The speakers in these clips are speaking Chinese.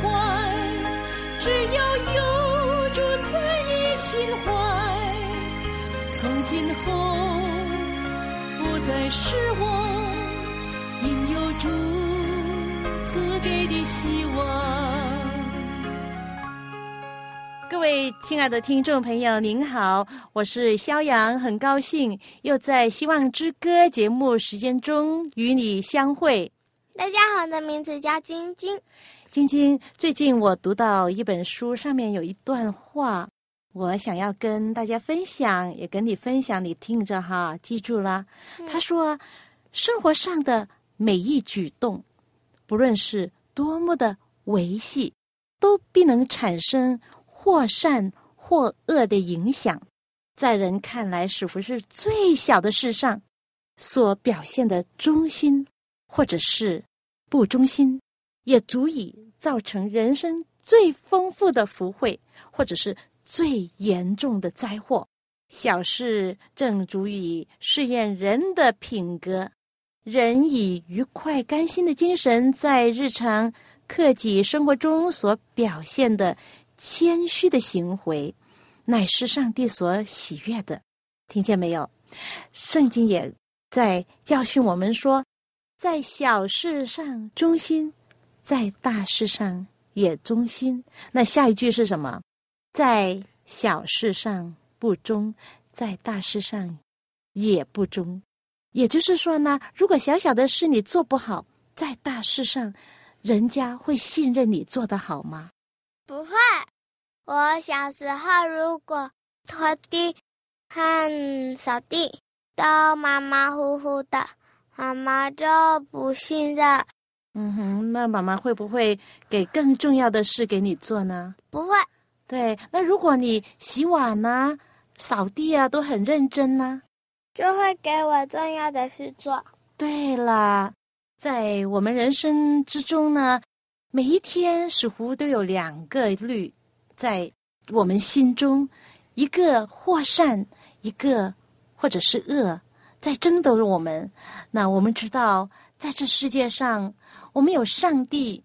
徊。只要有住在你心怀，从今后不再失望，因有主赐给的希望。各位亲爱的听众朋友，您好，我是肖阳，很高兴又在《希望之歌》节目时间中与你相会。大家好，我的名字叫晶晶。晶晶，最近我读到一本书，上面有一段话，我想要跟大家分享，也跟你分享，你听着哈，记住了。他说，生活上的每一举动，不论是多么的维系，都必能产生或善或恶的影响。在人看来，似乎是最小的事上所表现的忠心，或者是不忠心？也足以造成人生最丰富的福慧，或者是最严重的灾祸。小事正足以试验人的品格。人以愉快、甘心的精神，在日常克己生活中所表现的谦虚的行为，乃是上帝所喜悦的。听见没有？圣经也在教训我们说，在小事上忠心。在大事上也忠心，那下一句是什么？在小事上不忠，在大事上也不忠。也就是说呢，如果小小的事你做不好，在大事上，人家会信任你做得好吗？不会。我小时候如果拖地和扫地都马马虎虎的，妈妈就不信任。嗯哼，那妈妈会不会给更重要的事给你做呢？不会。对，那如果你洗碗呢、扫地啊都很认真呢，就会给我重要的事做。对了，在我们人生之中呢，每一天似乎都有两个律在我们心中，一个或善，一个或者是恶，在争夺我们。那我们知道，在这世界上。我们有上帝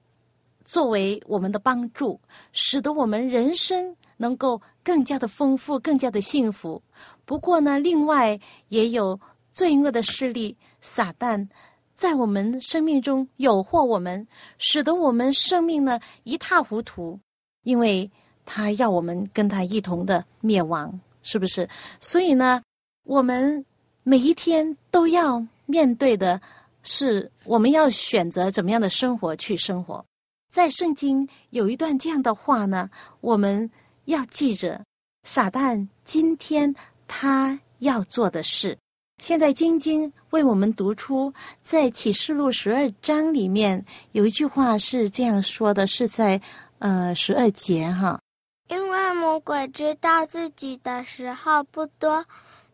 作为我们的帮助，使得我们人生能够更加的丰富，更加的幸福。不过呢，另外也有罪恶的势力撒旦在我们生命中诱惑我们，使得我们生命呢一塌糊涂，因为他要我们跟他一同的灭亡，是不是？所以呢，我们每一天都要面对的。是我们要选择怎么样的生活去生活，在圣经有一段这样的话呢，我们要记着撒旦今天他要做的事。现在晶晶为我们读出在启示录十二章里面有一句话是这样说的，是在呃十二节哈。因为魔鬼知道自己的时候不多，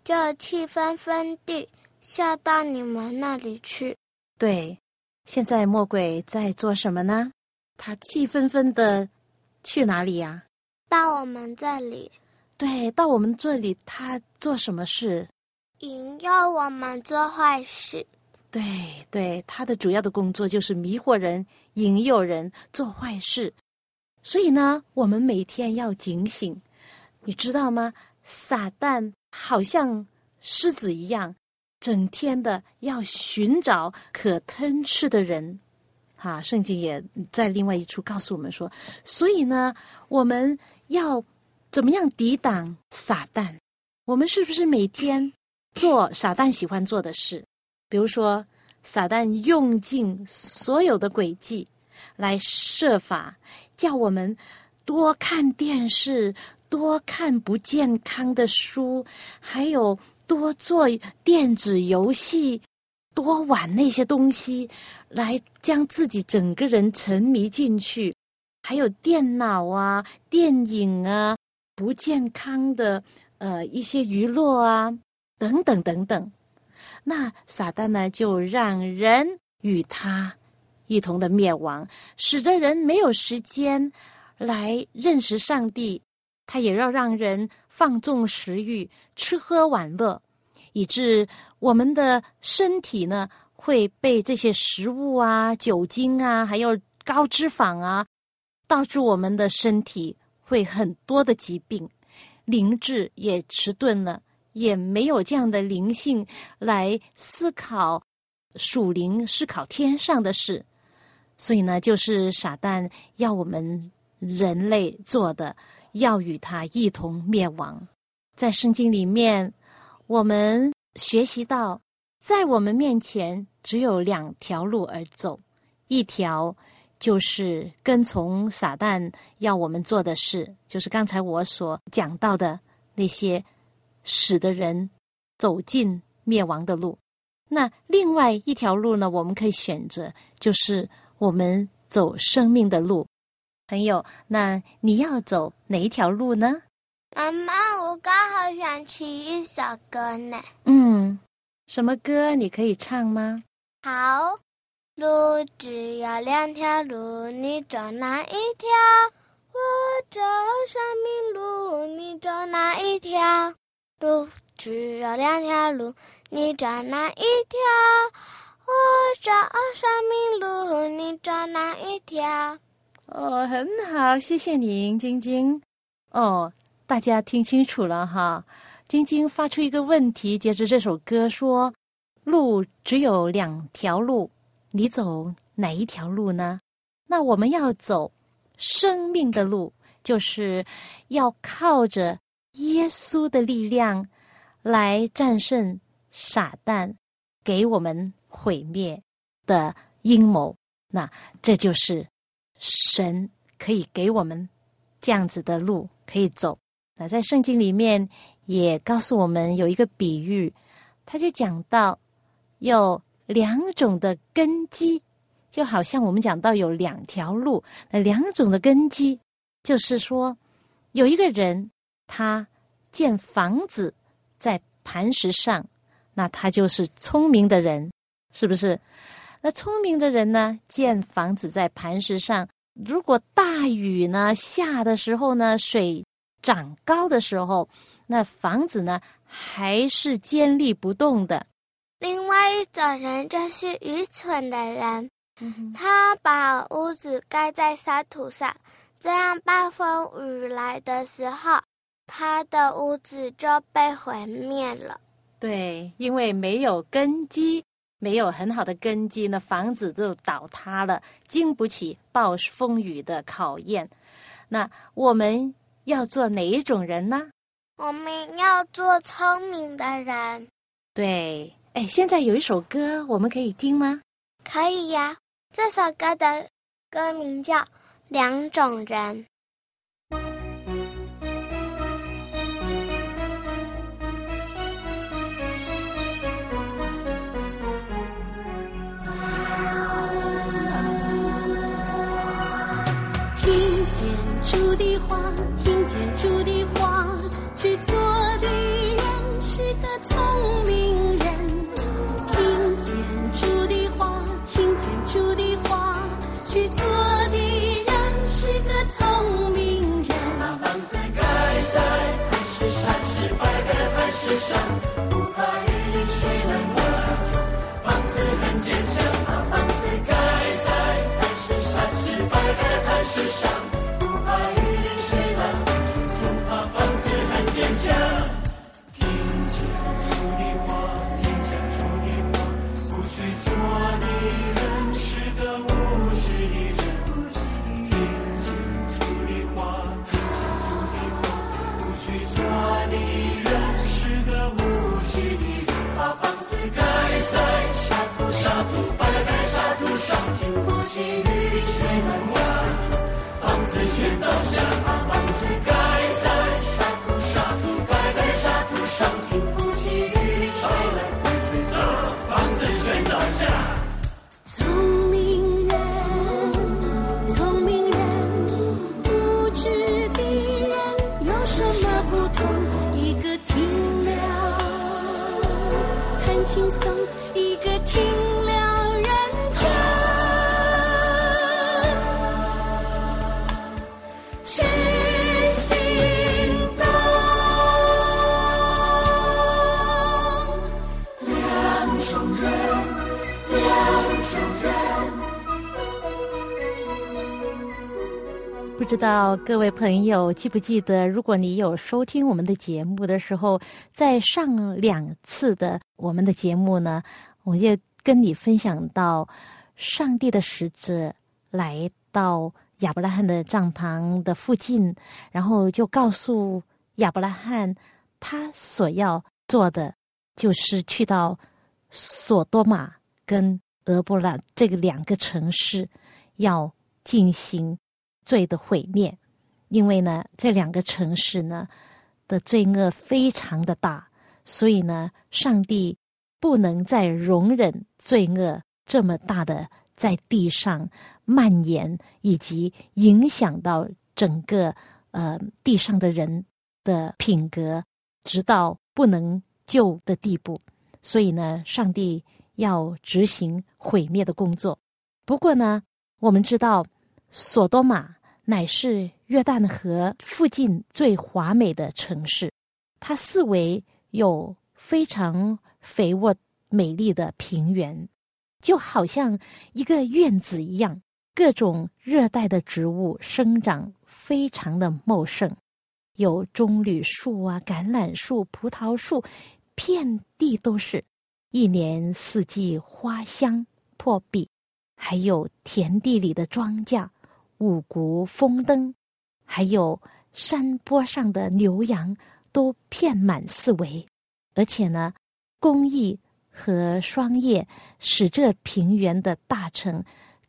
就气愤愤地下到你们那里去。对，现在魔鬼在做什么呢？他气愤愤的去哪里呀？到我们这里。对，到我们这里，他做什么事？引诱我们做坏事。对对，他的主要的工作就是迷惑人、引诱人做坏事。所以呢，我们每天要警醒，你知道吗？撒旦好像狮子一样。整天的要寻找可吞吃的人，哈，圣经也在另外一处告诉我们说，所以呢，我们要怎么样抵挡撒旦？我们是不是每天做撒旦喜欢做的事？比如说，撒旦用尽所有的诡计来设法叫我们多看电视，多看不健康的书，还有。多做电子游戏，多玩那些东西，来将自己整个人沉迷进去。还有电脑啊、电影啊、不健康的呃一些娱乐啊等等等等。那撒旦呢，就让人与他一同的灭亡，使得人没有时间来认识上帝。他也要让人放纵食欲、吃喝玩乐，以致我们的身体呢会被这些食物啊、酒精啊，还有高脂肪啊，导致我们的身体会很多的疾病，灵智也迟钝了。也没有这样的灵性来思考属灵、思考天上的事，所以呢，就是傻蛋要我们人类做的，要与他一同灭亡。在圣经里面，我们学习到，在我们面前只有两条路而走，一条就是跟从撒旦要我们做的事，就是刚才我所讲到的那些。使得人走进灭亡的路，那另外一条路呢？我们可以选择，就是我们走生命的路。朋友，那你要走哪一条路呢？妈妈，我刚好想起一首歌呢。嗯，什么歌？你可以唱吗？好，路只有两条路，你走哪一条？我走生命路，你走哪一条？路只有两条路，你走哪一条？我走生命路，你走哪一条？哦，很好，谢谢你，晶晶。哦，大家听清楚了哈。晶晶发出一个问题，接着这首歌说：“路只有两条路，你走哪一条路呢？”那我们要走生命的路，就是要靠着。耶稣的力量来战胜撒旦给我们毁灭的阴谋，那这就是神可以给我们这样子的路可以走。在圣经里面也告诉我们有一个比喻，他就讲到有两种的根基，就好像我们讲到有两条路，那两种的根基就是说有一个人。他建房子在磐石上，那他就是聪明的人，是不是？那聪明的人呢，建房子在磐石上，如果大雨呢下的时候呢，水涨高的时候，那房子呢还是坚立不动的。另外一种人就是愚蠢的人，他把屋子盖在沙土上，这样暴风雨来的时候。他的屋子就被毁灭了。对，因为没有根基，没有很好的根基，那房子就倒塌了，经不起暴风雨的考验。那我们要做哪一种人呢？我们要做聪明的人。对，哎，现在有一首歌，我们可以听吗？可以呀。这首歌的歌名叫《两种人》。上，不怕雨淋水冷风。房子很坚强，把房子盖在磐石上，是摆在磐石上。起雨淋雪怒花，房子全倒下，把房子盖在沙土，沙土盖在沙土上，经不起雨淋雪来风吹啊，房子全倒下。不知道各位朋友记不记得，如果你有收听我们的节目的时候，在上两次的我们的节目呢，我就跟你分享到，上帝的使者来到亚伯拉罕的帐篷的附近，然后就告诉亚伯拉罕，他所要做的就是去到索多玛跟俄伯拉这个两个城市，要进行。罪的毁灭，因为呢，这两个城市呢的罪恶非常的大，所以呢，上帝不能再容忍罪恶这么大的在地上蔓延，以及影响到整个呃地上的人的品格，直到不能救的地步。所以呢，上帝要执行毁灭的工作。不过呢，我们知道。索多玛乃是约旦河附近最华美的城市，它四围有非常肥沃美丽的平原，就好像一个院子一样，各种热带的植物生长非常的茂盛，有棕榈树啊、橄榄树、葡萄树，遍地都是，一年四季花香破壁，还有田地里的庄稼。五谷丰登，还有山坡上的牛羊都遍满四围，而且呢，工艺和霜叶使这平原的大城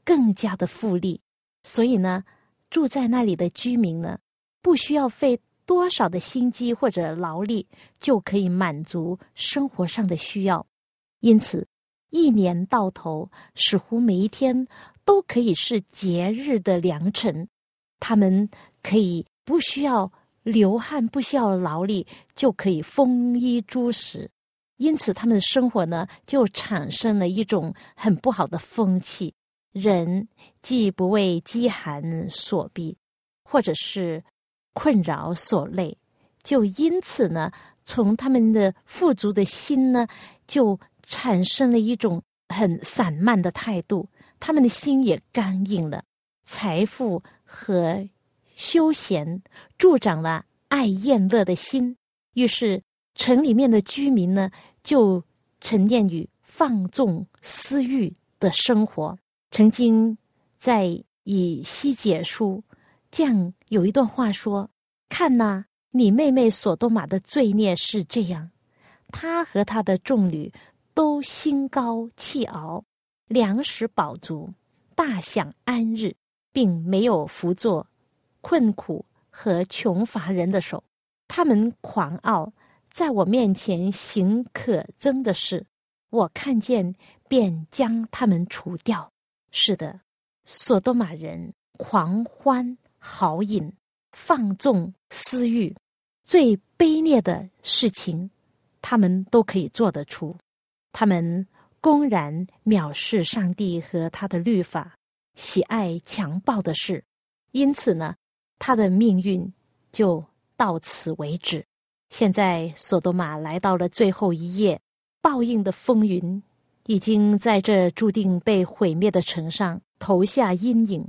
更加的富丽。所以呢，住在那里的居民呢，不需要费多少的心机或者劳力，就可以满足生活上的需要。因此，一年到头，似乎每一天。都可以是节日的良辰，他们可以不需要流汗，不需要劳力，就可以丰衣足食。因此，他们的生活呢，就产生了一种很不好的风气。人既不为饥寒所逼，或者是困扰所累，就因此呢，从他们的富足的心呢，就产生了一种很散漫的态度。他们的心也刚硬了，财富和休闲助长了爱宴乐的心，于是城里面的居民呢，就沉淀于放纵私欲的生活。曾经在以西结书这样有一段话说：“看呐，你妹妹索多玛的罪孽是这样，她和她的众女都心高气傲。”粮食饱足，大享安日，并没有扶作困苦和穷乏人的手。他们狂傲，在我面前行可憎的事，我看见便将他们除掉。是的，索多玛人狂欢豪饮，放纵私欲，最卑劣的事情，他们都可以做得出。他们。公然藐视上帝和他的律法，喜爱强暴的事，因此呢，他的命运就到此为止。现在，索多玛来到了最后一夜，报应的风云已经在这注定被毁灭的城上投下阴影。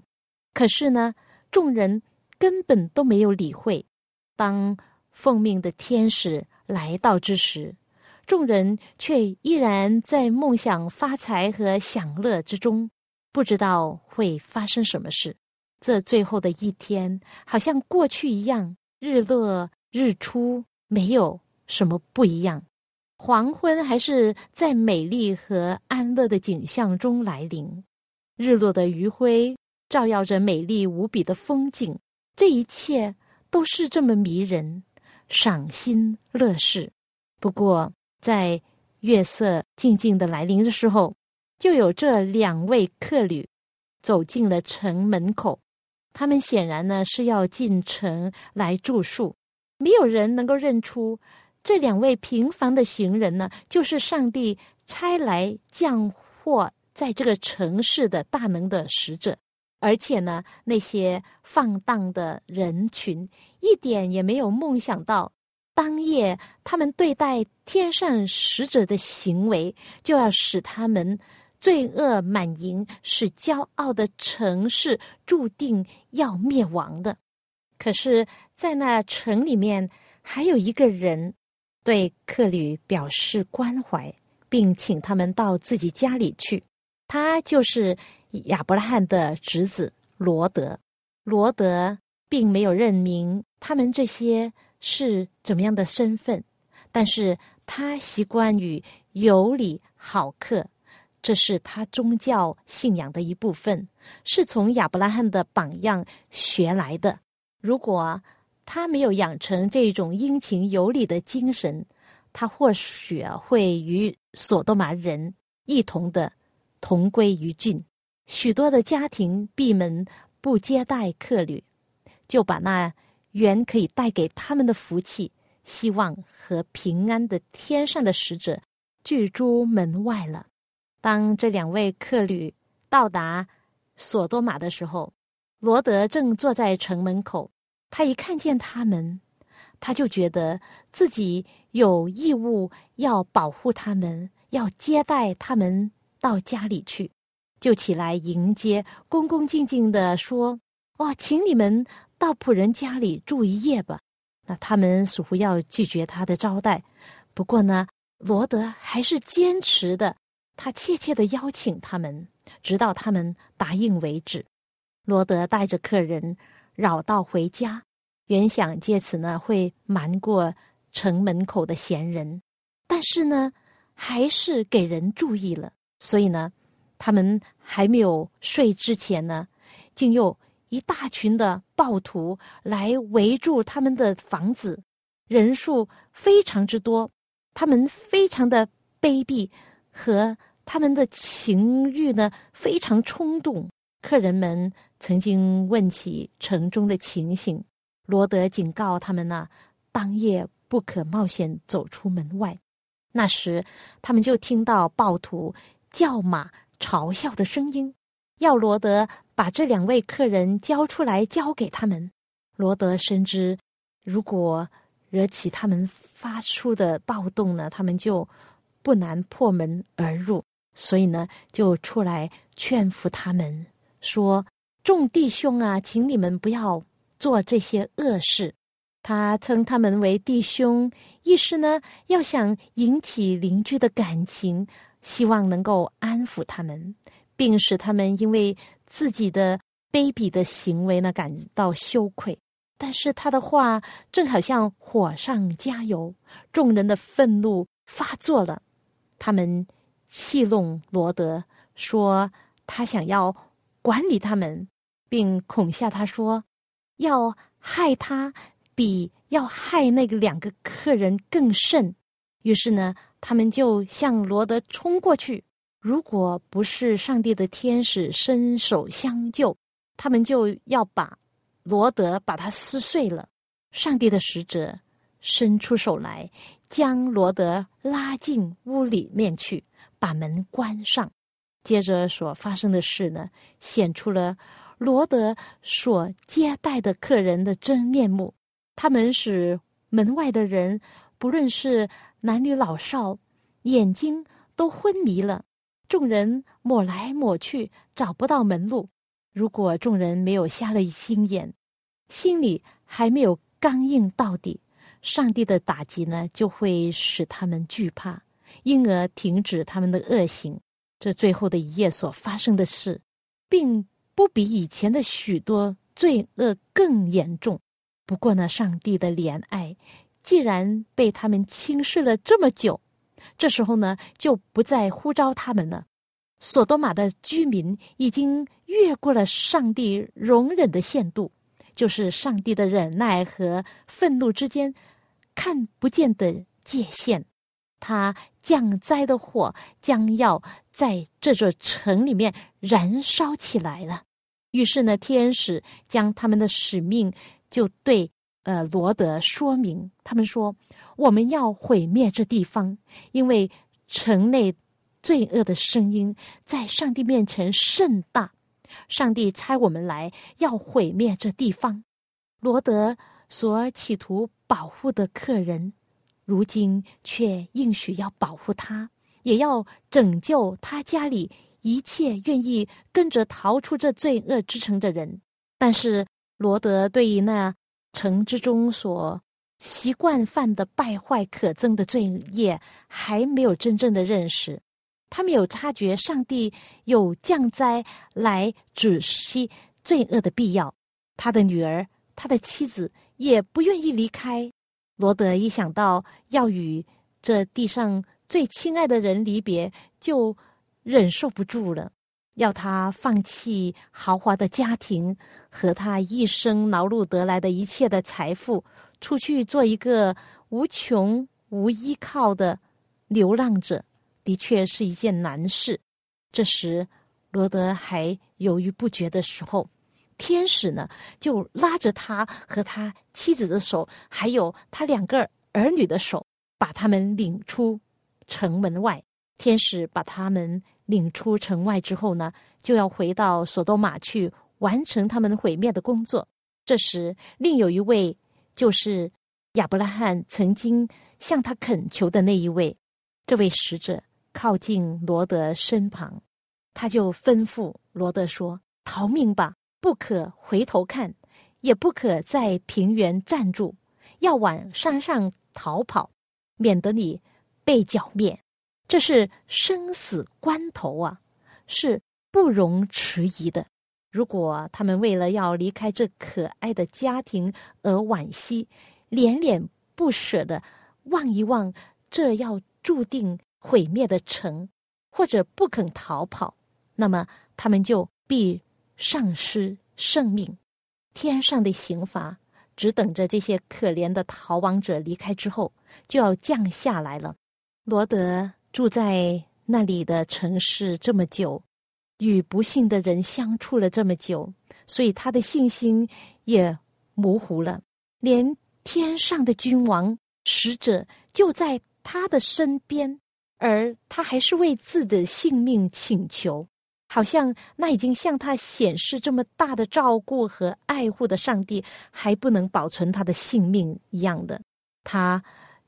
可是呢，众人根本都没有理会。当奉命的天使来到之时，众人却依然在梦想发财和享乐之中，不知道会发生什么事。这最后的一天，好像过去一样，日落日出没有什么不一样，黄昏还是在美丽和安乐的景象中来临。日落的余晖照耀着美丽无比的风景，这一切都是这么迷人，赏心乐事。不过。在月色静静的来临的时候，就有这两位客旅走进了城门口。他们显然呢是要进城来住宿。没有人能够认出这两位平凡的行人呢，就是上帝差来降祸在这个城市的大能的使者。而且呢，那些放荡的人群一点也没有梦想到。当夜，他们对待天上使者的行为，就要使他们罪恶满盈，使骄傲的城市注定要灭亡的。可是，在那城里面，还有一个人对客旅表示关怀，并请他们到自己家里去。他就是亚伯拉罕的侄子罗德。罗德并没有认明他们这些是怎么样的身份，但是他习惯于有礼好客。这是他宗教信仰的一部分，是从亚伯拉罕的榜样学来的。如果他没有养成这种殷勤有礼的精神，他或许会与索多玛人一同的同归于尽。许多的家庭闭门不接待客旅，就把那原可以带给他们的福气、希望和平安的天上的使者拒诸门外了。当这两位客旅到达索多玛的时候，罗德正坐在城门口。他一看见他们，他就觉得自己有义务要保护他们，要接待他们到家里去，就起来迎接，恭恭敬敬的说：“哦，请你们到仆人家里住一夜吧。”那他们似乎要拒绝他的招待，不过呢，罗德还是坚持的。他怯怯的邀请他们，直到他们答应为止。罗德带着客人绕道回家，原想借此呢会瞒过城门口的闲人，但是呢还是给人注意了。所以呢，他们还没有睡之前呢，竟又一大群的暴徒来围住他们的房子，人数非常之多，他们非常的卑鄙。和他们的情欲呢非常冲动。客人们曾经问起城中的情形，罗德警告他们呢，当夜不可冒险走出门外。那时，他们就听到暴徒叫骂、嘲笑的声音，要罗德把这两位客人交出来，交给他们。罗德深知，如果惹起他们发出的暴动呢，他们就。不难破门而入，所以呢，就出来劝服他们说：“众弟兄啊，请你们不要做这些恶事。”他称他们为弟兄，意思呢，要想引起邻居的感情，希望能够安抚他们，并使他们因为自己的卑鄙的行为呢感到羞愧。但是他的话正好像火上加油，众人的愤怒发作了。他们戏弄罗德，说他想要管理他们，并恐吓他说要害他，比要害那个两个客人更甚。于是呢，他们就向罗德冲过去。如果不是上帝的天使伸手相救，他们就要把罗德把他撕碎了。上帝的使者伸出手来。将罗德拉进屋里面去，把门关上。接着所发生的事呢，显出了罗德所接待的客人的真面目。他们使门外的人，不论是男女老少，眼睛都昏迷了。众人抹来抹去，找不到门路。如果众人没有瞎了心眼，心里还没有刚硬到底。上帝的打击呢，就会使他们惧怕，因而停止他们的恶行。这最后的一夜所发生的事，并不比以前的许多罪恶更严重。不过呢，上帝的怜爱既然被他们轻视了这么久，这时候呢，就不再呼召他们了。索多玛的居民已经越过了上帝容忍的限度，就是上帝的忍耐和愤怒之间。看不见的界限，他降灾的火将要在这座城里面燃烧起来了。于是呢，天使将他们的使命就对呃罗德说明。他们说：“我们要毁灭这地方，因为城内罪恶的声音在上帝面前甚大。上帝差我们来要毁灭这地方。”罗德所企图。保护的客人，如今却应许要保护他，也要拯救他家里一切愿意跟着逃出这罪恶之城的人。但是罗德对于那城之中所习惯犯的败坏可憎的罪业，还没有真正的认识。他没有察觉上帝有降灾来止息罪恶的必要。他的女儿，他的妻子也不愿意离开。罗德一想到要与这地上最亲爱的人离别，就忍受不住了，要他放弃豪华的家庭和他一生劳碌得来的一切的财富。出去做一个无穷无依靠的流浪者，的确是一件难事。这时，罗德还犹豫不决的时候，天使呢就拉着他和他妻子的手，还有他两个儿女的手，把他们领出城门外。天使把他们领出城外之后呢，就要回到索多玛去完成他们毁灭的工作。这时，另有一位。就是亚伯拉罕曾经向他恳求的那一位，这位使者靠近罗德身旁，他就吩咐罗德说：“逃命吧，不可回头看，也不可在平原站住，要往山上逃跑，免得你被剿灭。这是生死关头啊，是不容迟疑的。”如果他们为了要离开这可爱的家庭而惋惜，恋恋不舍的望一望这要注定毁灭的城，或者不肯逃跑，那么他们就必丧失生命。天上的刑罚只等着这些可怜的逃亡者离开之后就要降下来了。罗德住在那里的城市这么久。与不幸的人相处了这么久，所以他的信心也模糊了。连天上的君王使者就在他的身边，而他还是为自己的性命请求，好像那已经向他显示这么大的照顾和爱护的上帝还不能保存他的性命一样的。他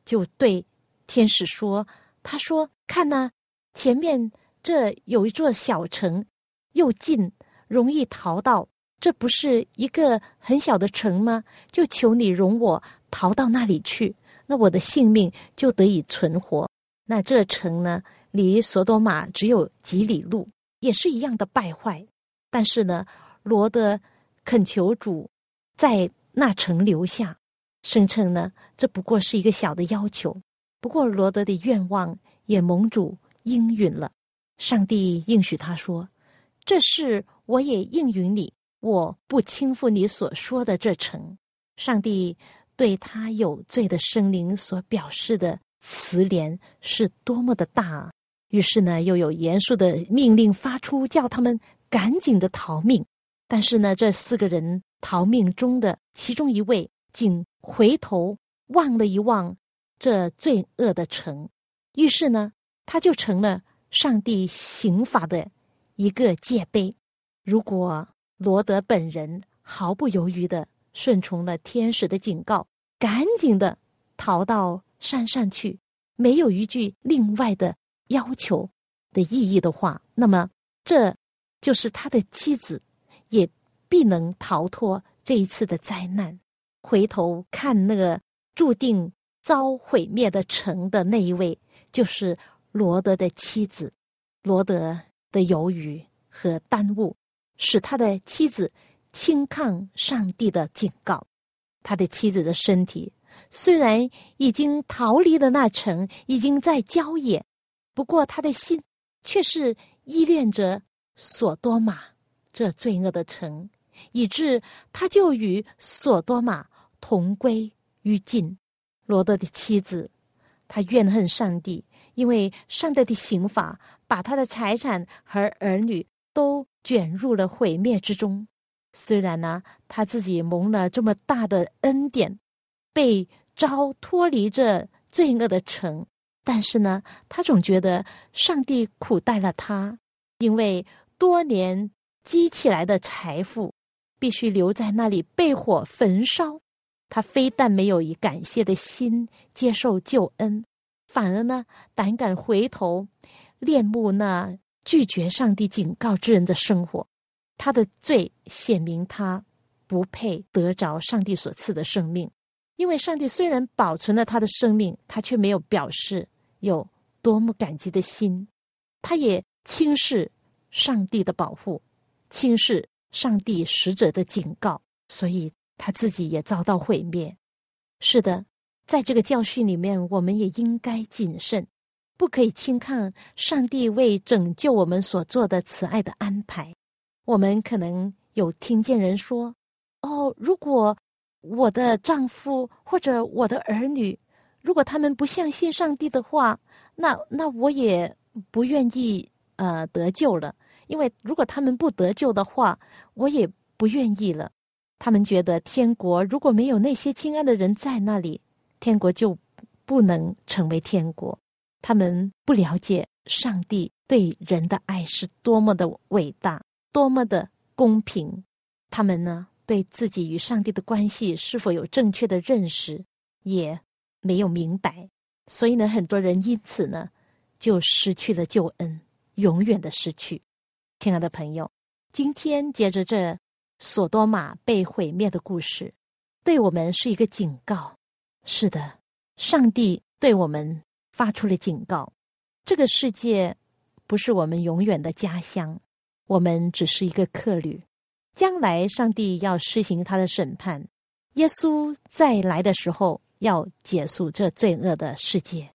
就对天使说：“他说，看呐，前面。”这有一座小城，又近，容易逃到。这不是一个很小的城吗？就求你容我逃到那里去，那我的性命就得以存活。那这城呢，离索多玛只有几里路，也是一样的败坏。但是呢，罗德恳求主在那城留下，声称呢，这不过是一个小的要求。不过罗德的愿望也蒙主应允了。上帝应许他说：“这事我也应允你，我不轻负你所说的这城。”上帝对他有罪的生灵所表示的慈怜是多么的大啊！于是呢，又有严肃的命令发出，叫他们赶紧的逃命。但是呢，这四个人逃命中的其中一位，竟回头望了一望这罪恶的城，于是呢，他就成了。上帝刑法的一个戒碑，如果罗德本人毫不犹豫的顺从了天使的警告，赶紧的逃到山上去，没有一句另外的要求的意义的话，那么这就是他的妻子也必能逃脱这一次的灾难。回头看那个注定遭毁灭的城的那一位，就是。罗德的妻子，罗德的犹豫和耽误，使他的妻子轻抗上帝的警告。他的妻子的身体虽然已经逃离了那城，已经在郊野，不过他的心却是依恋着索多玛这罪恶的城，以致他就与索多玛同归于尽。罗德的妻子，他怨恨上帝。因为上帝的刑罚把他的财产和儿女都卷入了毁灭之中。虽然呢，他自己蒙了这么大的恩典，被招脱离这罪恶的城，但是呢，他总觉得上帝苦待了他，因为多年积起来的财富必须留在那里被火焚烧。他非但没有以感谢的心接受救恩。反而呢，胆敢回头恋慕那拒绝上帝警告之人的生活，他的罪显明他不配得着上帝所赐的生命。因为上帝虽然保存了他的生命，他却没有表示有多么感激的心，他也轻视上帝的保护，轻视上帝使者的警告，所以他自己也遭到毁灭。是的，在这个教训里面，我们也应该谨慎，不可以轻看上帝为拯救我们所做的慈爱的安排。我们可能有听见人说：“哦，如果……”我的丈夫或者我的儿女，如果他们不相信上帝的话，那那我也不愿意呃得救了。因为如果他们不得救的话，我也不愿意了。他们觉得天国如果没有那些亲爱的人在那里，天国就不能成为天国。他们不了解上帝对人的爱是多么的伟大，多么的公平。他们呢？对自己与上帝的关系是否有正确的认识，也没有明白，所以呢，很多人因此呢，就失去了救恩，永远的失去。亲爱的朋友，今天接着这索多玛被毁灭的故事，对我们是一个警告。是的，上帝对我们发出了警告：这个世界不是我们永远的家乡，我们只是一个客旅。将来，上帝要施行他的审判。耶稣再来的时候，要结束这罪恶的世界。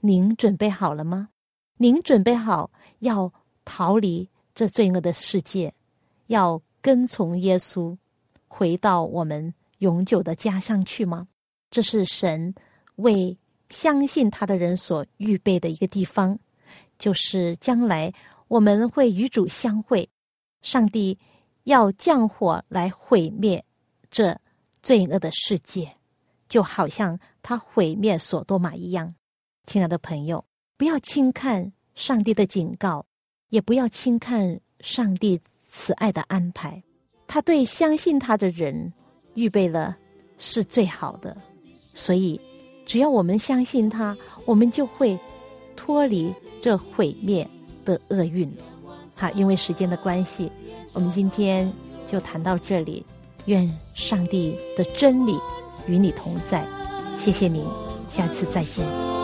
您准备好了吗？您准备好要逃离这罪恶的世界，要跟从耶稣，回到我们永久的家乡去吗？这是神为相信他的人所预备的一个地方，就是将来我们会与主相会。上帝。要降火来毁灭这罪恶的世界，就好像他毁灭索多玛一样。亲爱的朋友，不要轻看上帝的警告，也不要轻看上帝慈爱的安排。他对相信他的人预备了是最好的，所以只要我们相信他，我们就会脱离这毁灭的厄运。好，因为时间的关系。我们今天就谈到这里，愿上帝的真理与你同在，谢谢您，下次再见。